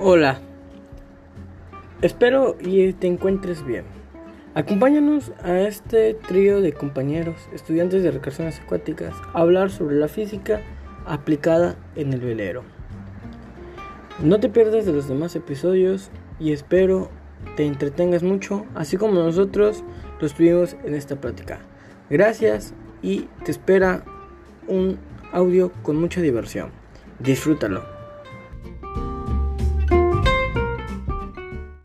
Hola, espero y te encuentres bien. Acompáñanos a este trío de compañeros, estudiantes de recreaciones acuáticas, a hablar sobre la física aplicada en el velero. No te pierdas de los demás episodios y espero te entretengas mucho, así como nosotros lo estuvimos en esta práctica. Gracias y te espera un audio con mucha diversión. Disfrútalo.